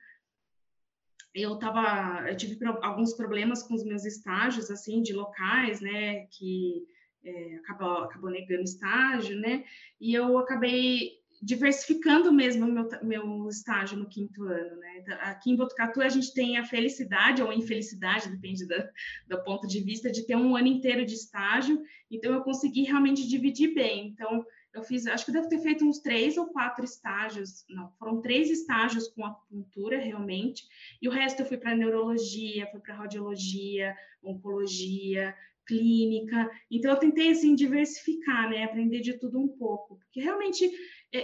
Speaker 2: eu tava, eu tive alguns problemas com os meus estágios, assim, de locais, né, que é, acabou, acabou negando estágio, né, e eu acabei diversificando mesmo meu, meu estágio no quinto ano, né? Então, aqui em Botucatu a gente tem a felicidade ou infelicidade, depende da, do ponto de vista, de ter um ano inteiro de estágio. Então eu consegui realmente dividir bem. Então eu fiz, acho que devo ter feito uns três ou quatro estágios, não, foram três estágios com acupuntura realmente, e o resto eu fui para neurologia, fui para radiologia, oncologia, clínica. Então eu tentei assim diversificar, né, aprender de tudo um pouco, porque realmente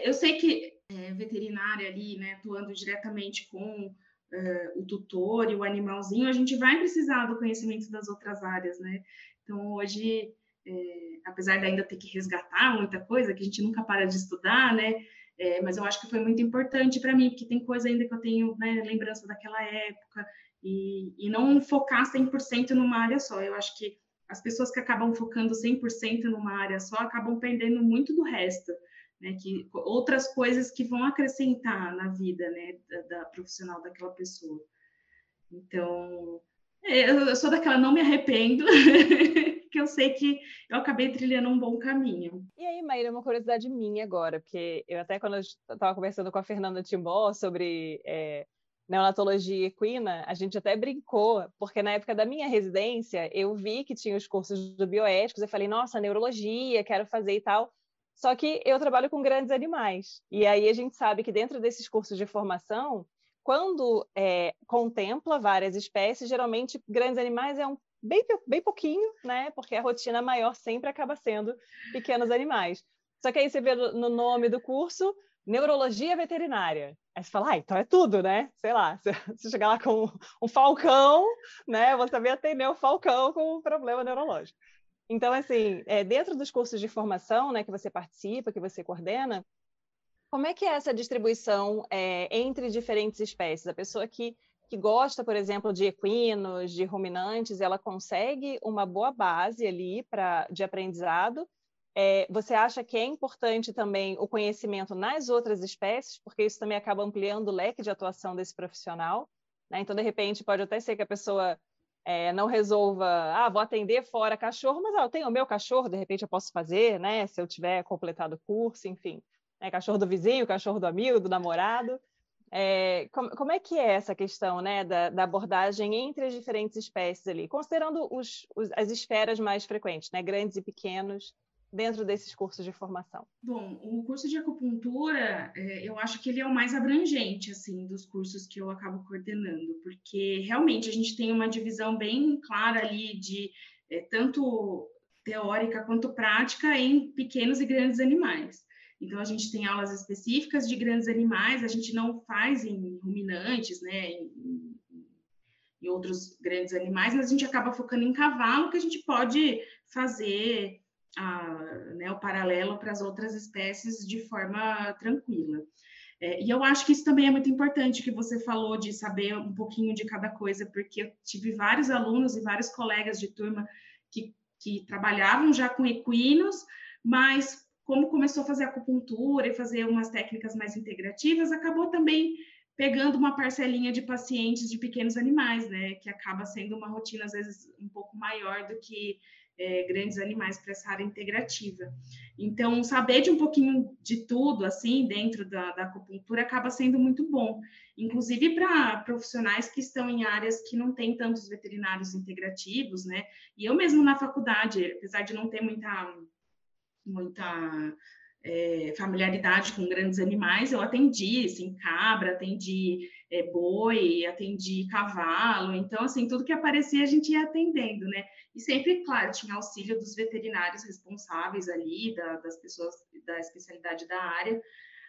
Speaker 2: eu sei que é, veterinária ali, né, atuando diretamente com uh, o tutor e o animalzinho, a gente vai precisar do conhecimento das outras áreas, né? Então, hoje, é, apesar de ainda ter que resgatar muita coisa, que a gente nunca para de estudar, né? É, mas eu acho que foi muito importante para mim, porque tem coisa ainda que eu tenho né, lembrança daquela época, e, e não focar 100% numa área só. Eu acho que as pessoas que acabam focando 100% numa área só acabam perdendo muito do resto né, que outras coisas que vão acrescentar na vida, né, da, da profissional daquela pessoa. Então, é, eu sou daquela não me arrependo, que eu sei que eu acabei trilhando um bom caminho.
Speaker 1: E aí, Maíra, uma curiosidade minha agora, porque eu até quando estava conversando com a Fernanda Timbó sobre é, neonatologia equina, a gente até brincou, porque na época da minha residência, eu vi que tinha os cursos do bioéticos, eu falei, nossa, neurologia, quero fazer e tal. Só que eu trabalho com grandes animais. E aí a gente sabe que dentro desses cursos de formação, quando é, contempla várias espécies, geralmente grandes animais é um bem, bem pouquinho, né? Porque a rotina maior sempre acaba sendo pequenos animais. Só que aí você vê no nome do curso neurologia veterinária. Aí você fala, ah, então é tudo, né? Sei lá, se chegar lá com um falcão, né? Você vai atender o falcão com um problema neurológico. Então, assim, é, dentro dos cursos de formação né, que você participa, que você coordena, como é que é essa distribuição é, entre diferentes espécies? A pessoa que, que gosta, por exemplo, de equinos, de ruminantes, ela consegue uma boa base ali pra, de aprendizado. É, você acha que é importante também o conhecimento nas outras espécies, porque isso também acaba ampliando o leque de atuação desse profissional? Né? Então, de repente, pode até ser que a pessoa é, não resolva, ah, vou atender fora cachorro, mas ah, eu tenho o meu cachorro, de repente eu posso fazer, né? Se eu tiver completado o curso, enfim. Né, cachorro do vizinho, cachorro do amigo, do namorado. É, como, como, é que é essa questão né, da, da, abordagem entre as diferentes espécies ali, considerando os, os, as esferas mais frequentes, né, grandes e pequenos, dentro desses cursos de formação?
Speaker 2: Bom, o curso de acupuntura, é, eu acho que ele é o mais abrangente, assim, dos cursos que eu acabo coordenando, porque realmente a gente tem uma divisão bem clara ali de é, tanto teórica quanto prática em pequenos e grandes animais. Então, a gente tem aulas específicas de grandes animais, a gente não faz em ruminantes, né, em, em outros grandes animais, mas a gente acaba focando em cavalo, que a gente pode fazer a, né, o paralelo para as outras espécies de forma tranquila. É, e eu acho que isso também é muito importante, que você falou de saber um pouquinho de cada coisa, porque eu tive vários alunos e vários colegas de turma que, que trabalhavam já com equinos, mas como começou a fazer acupuntura e fazer umas técnicas mais integrativas, acabou também pegando uma parcelinha de pacientes de pequenos animais, né? Que acaba sendo uma rotina, às vezes, um pouco maior do que é, grandes animais para essa área integrativa. Então, saber de um pouquinho de tudo, assim, dentro da, da acupuntura, acaba sendo muito bom, inclusive para profissionais que estão em áreas que não têm tantos veterinários integrativos, né? E eu mesmo na faculdade, apesar de não ter muita muita é, familiaridade com grandes animais, eu atendi, assim, cabra, atendi é, boi, atendi cavalo, então, assim, tudo que aparecia a gente ia atendendo, né? E sempre, claro, tinha auxílio dos veterinários responsáveis ali, da, das pessoas da especialidade da área,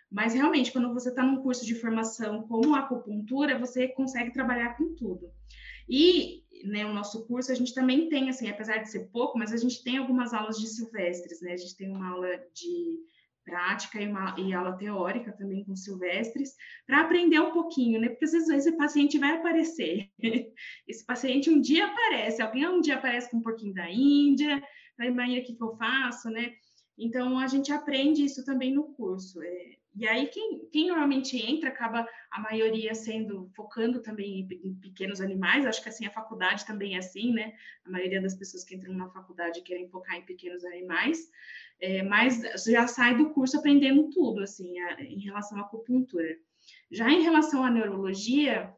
Speaker 2: mas realmente, quando você está num curso de formação como acupuntura, você consegue trabalhar com tudo. E né, o nosso curso, a gente também tem, assim, apesar de ser pouco, mas a gente tem algumas aulas de silvestres, né? A gente tem uma aula de prática e, uma, e aula teórica também com silvestres, para aprender um pouquinho, né? Porque às vezes esse paciente vai aparecer. Esse paciente um dia aparece, alguém um dia aparece com um pouquinho da Índia, aí, Maíra, o que, que eu faço, né? Então, a gente aprende isso também no curso. É, e aí, quem, quem, normalmente entra, acaba a maioria sendo, focando também em, em, pequenos animais, acho que assim, a faculdade também é assim, né? A maioria das pessoas que entram na faculdade querem focar em pequenos animais, é, mas já sai do curso aprendendo tudo, assim, a, em relação à acupuntura. Já em relação à neurologia,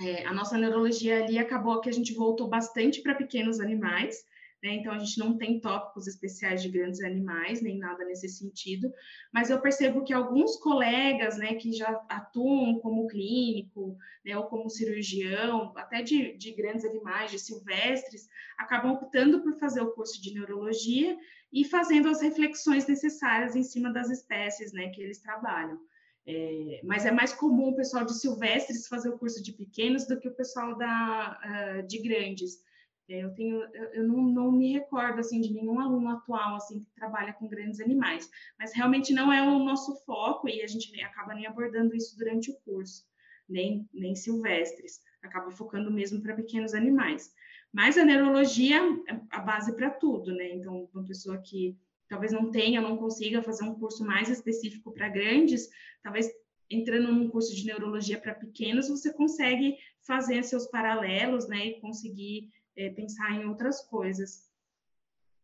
Speaker 2: é, a nossa neurologia ali acabou que a gente voltou bastante para pequenos animais, né? Então, a gente não tem tópicos especiais de grandes animais, nem nada nesse sentido, mas eu percebo que alguns colegas, né, que já atuam como clínico, né, ou como cirurgião, até de, de grandes animais, de silvestres, acabam optando por fazer o curso de neurologia e fazendo as reflexões necessárias em cima das espécies, né, que eles trabalham. É, mas é mais comum o pessoal de silvestres fazer o curso de pequenos do que o pessoal da, uh, de grandes. É, eu tenho, eu, não, não, me recordo assim de nenhum aluno atual assim que trabalha com grandes animais, mas realmente não é o nosso foco e a gente acaba nem abordando isso durante o curso, nem nem silvestres, acaba focando mesmo para pequenos animais. Mas a neurologia é a base para tudo, né? Então, uma pessoa que talvez não tenha, não consiga fazer um curso mais específico para grandes, talvez entrando num curso de neurologia para pequenos, você consegue fazer seus paralelos, né, e conseguir é, pensar em outras coisas.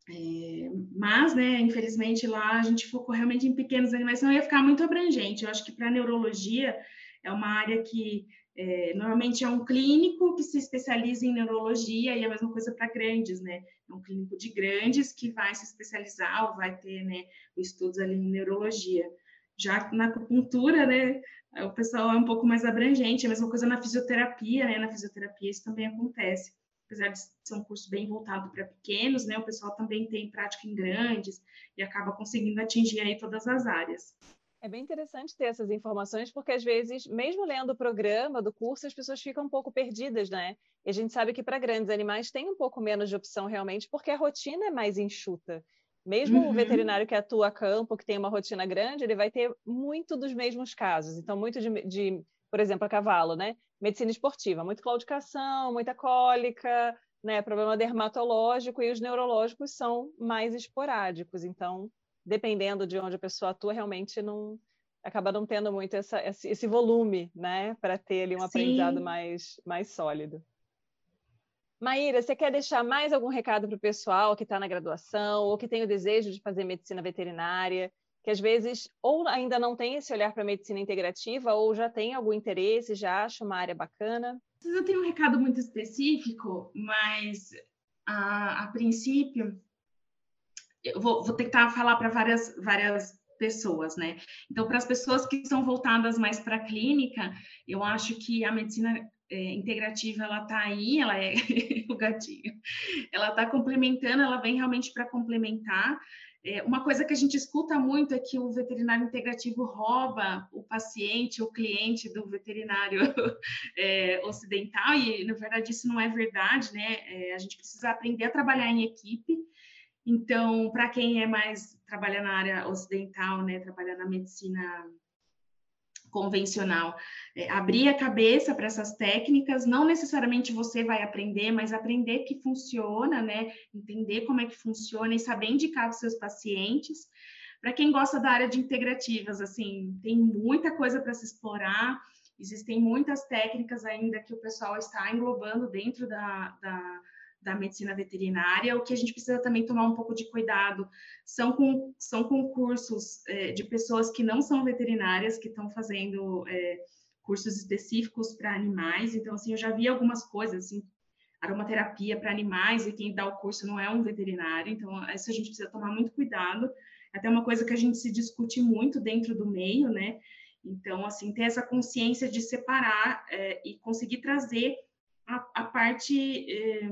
Speaker 2: É, mas, né, infelizmente, lá a gente focou realmente em pequenos animais, senão ia ficar muito abrangente. Eu acho que para neurologia é uma área que é, normalmente é um clínico que se especializa em neurologia e é a mesma coisa para grandes, né? É um clínico de grandes que vai se especializar ou vai ter, né, estudos ali em neurologia. Já na acupuntura, né, o pessoal é um pouco mais abrangente, é a mesma coisa na fisioterapia, né? Na fisioterapia isso também acontece apesar de ser um curso bem voltado para pequenos, né, o pessoal também tem prática em grandes e acaba conseguindo atingir aí todas as áreas.
Speaker 1: É bem interessante ter essas informações, porque às vezes, mesmo lendo o programa do curso, as pessoas ficam um pouco perdidas, né? E a gente sabe que para grandes animais tem um pouco menos de opção realmente, porque a rotina é mais enxuta. Mesmo uhum. o veterinário que atua a campo, que tem uma rotina grande, ele vai ter muito dos mesmos casos. Então, muito de, de por exemplo, a cavalo, né? Medicina esportiva, muito claudicação, muita cólica, né, problema dermatológico e os neurológicos são mais esporádicos. Então, dependendo de onde a pessoa atua, realmente não acaba não tendo muito essa, esse volume, né, para ter ali um Sim. aprendizado mais, mais sólido. Maíra, você quer deixar mais algum recado para o pessoal que está na graduação ou que tem o desejo de fazer medicina veterinária? Que às vezes ou ainda não tem esse olhar para a medicina integrativa ou já tem algum interesse, já acha uma área bacana?
Speaker 2: Eu tenho um recado muito específico, mas a, a princípio eu vou, vou tentar falar para várias, várias pessoas, né? Então, para as pessoas que são voltadas mais para a clínica, eu acho que a medicina é, integrativa ela está aí, ela é o gatinho, ela está complementando, ela vem realmente para complementar. É, uma coisa que a gente escuta muito é que o veterinário integrativo rouba o paciente, o cliente do veterinário é, ocidental, e na verdade isso não é verdade, né? É, a gente precisa aprender a trabalhar em equipe. Então, para quem é mais trabalha na área ocidental, né, trabalha na medicina convencional, é, abrir a cabeça para essas técnicas, não necessariamente você vai aprender, mas aprender que funciona, né, entender como é que funciona e saber indicar os seus pacientes. Para quem gosta da área de integrativas, assim, tem muita coisa para se explorar, existem muitas técnicas ainda que o pessoal está englobando dentro da, da da medicina veterinária, o que a gente precisa também tomar um pouco de cuidado são, com, são concursos é, de pessoas que não são veterinárias, que estão fazendo é, cursos específicos para animais. Então, assim, eu já vi algumas coisas, assim, aromaterapia para animais, e quem dá o curso não é um veterinário, então, isso a gente precisa tomar muito cuidado. Até uma coisa que a gente se discute muito dentro do meio, né? Então, assim, ter essa consciência de separar é, e conseguir trazer a, a parte é,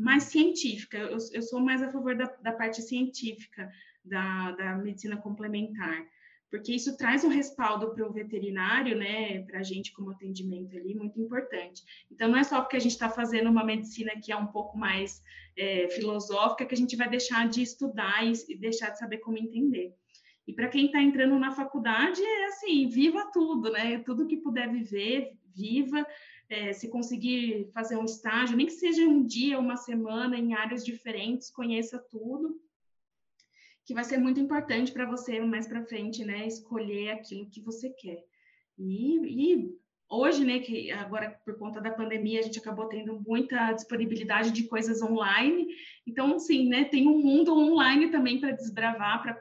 Speaker 2: mais científica. Eu, eu sou mais a favor da, da parte científica da, da medicina complementar, porque isso traz um respaldo para o veterinário, né, para a gente como atendimento ali, muito importante. Então, não é só porque a gente está fazendo uma medicina que é um pouco mais é, filosófica que a gente vai deixar de estudar e, e deixar de saber como entender. E para quem está entrando na faculdade, é assim, viva tudo, né? Tudo que puder viver, viva, é, se conseguir fazer um estágio, nem que seja um dia, uma semana, em áreas diferentes, conheça tudo, que vai ser muito importante para você mais para frente, né, escolher aquilo que você quer. E, e, hoje, né, que agora por conta da pandemia a gente acabou tendo muita disponibilidade de coisas online, então, sim, né, tem um mundo online também para desbravar, para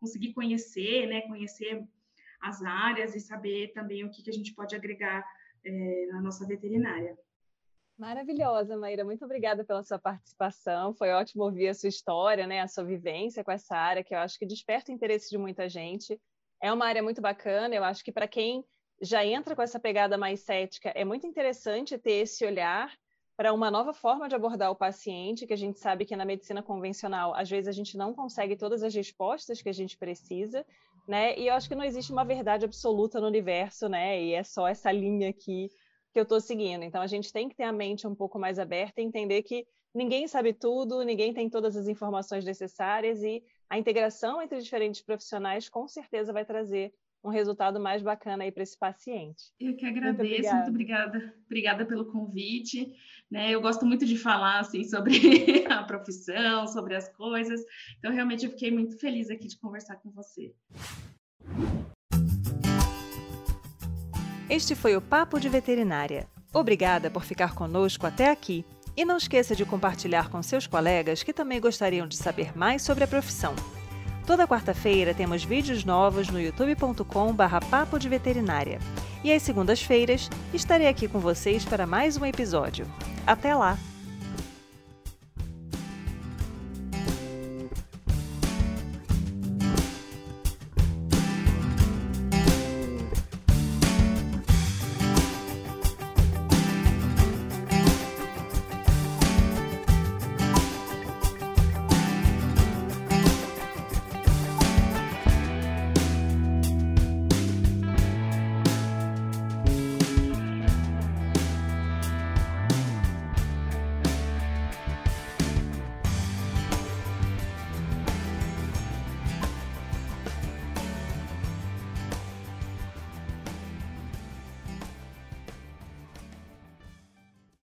Speaker 2: conseguir conhecer, né, conhecer as áreas e saber também o que, que a gente pode agregar é, na nossa veterinária.
Speaker 1: Maravilhosa, Maíra. Muito obrigada pela sua participação. Foi ótimo ouvir a sua história, né, a sua vivência com essa área, que eu acho que desperta o interesse de muita gente. É uma área muito bacana. Eu acho que para quem já entra com essa pegada mais cética, é muito interessante ter esse olhar para uma nova forma de abordar o paciente, que a gente sabe que na medicina convencional, às vezes a gente não consegue todas as respostas que a gente precisa, né? E eu acho que não existe uma verdade absoluta no universo, né? E é só essa linha aqui que eu estou seguindo. Então a gente tem que ter a mente um pouco mais aberta e entender que ninguém sabe tudo, ninguém tem todas as informações necessárias e a integração entre diferentes profissionais com certeza vai trazer um resultado mais bacana aí para esse paciente.
Speaker 2: Eu que agradeço, muito obrigada. muito obrigada, obrigada pelo convite. Né? Eu gosto muito de falar assim sobre a profissão, sobre as coisas. Então realmente eu fiquei muito feliz aqui de conversar com você.
Speaker 3: Este foi o Papo de Veterinária. Obrigada por ficar conosco até aqui. E não esqueça de compartilhar com seus colegas que também gostariam de saber mais sobre a profissão. Toda quarta-feira temos vídeos novos no youtube.com/barra Papo de Veterinária. E às segundas-feiras estarei aqui com vocês para mais um episódio. Até lá!